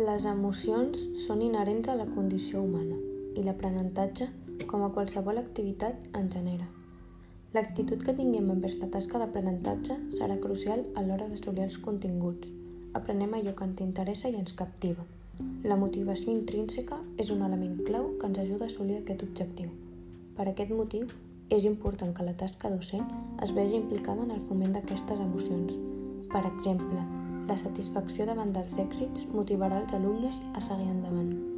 Les emocions són inherents a la condició humana i l'aprenentatge, com a qualsevol activitat, en genera. L'actitud que tinguem envers la tasca d'aprenentatge serà crucial a l'hora d'assolir els continguts. Aprenem allò que ens interessa i ens captiva. La motivació intrínseca és un element clau que ens ajuda a assolir aquest objectiu. Per aquest motiu, és important que la tasca docent es vegi implicada en el foment d'aquestes emocions. Per exemple, la satisfacció davant dels èxits motivarà els alumnes a seguir endavant.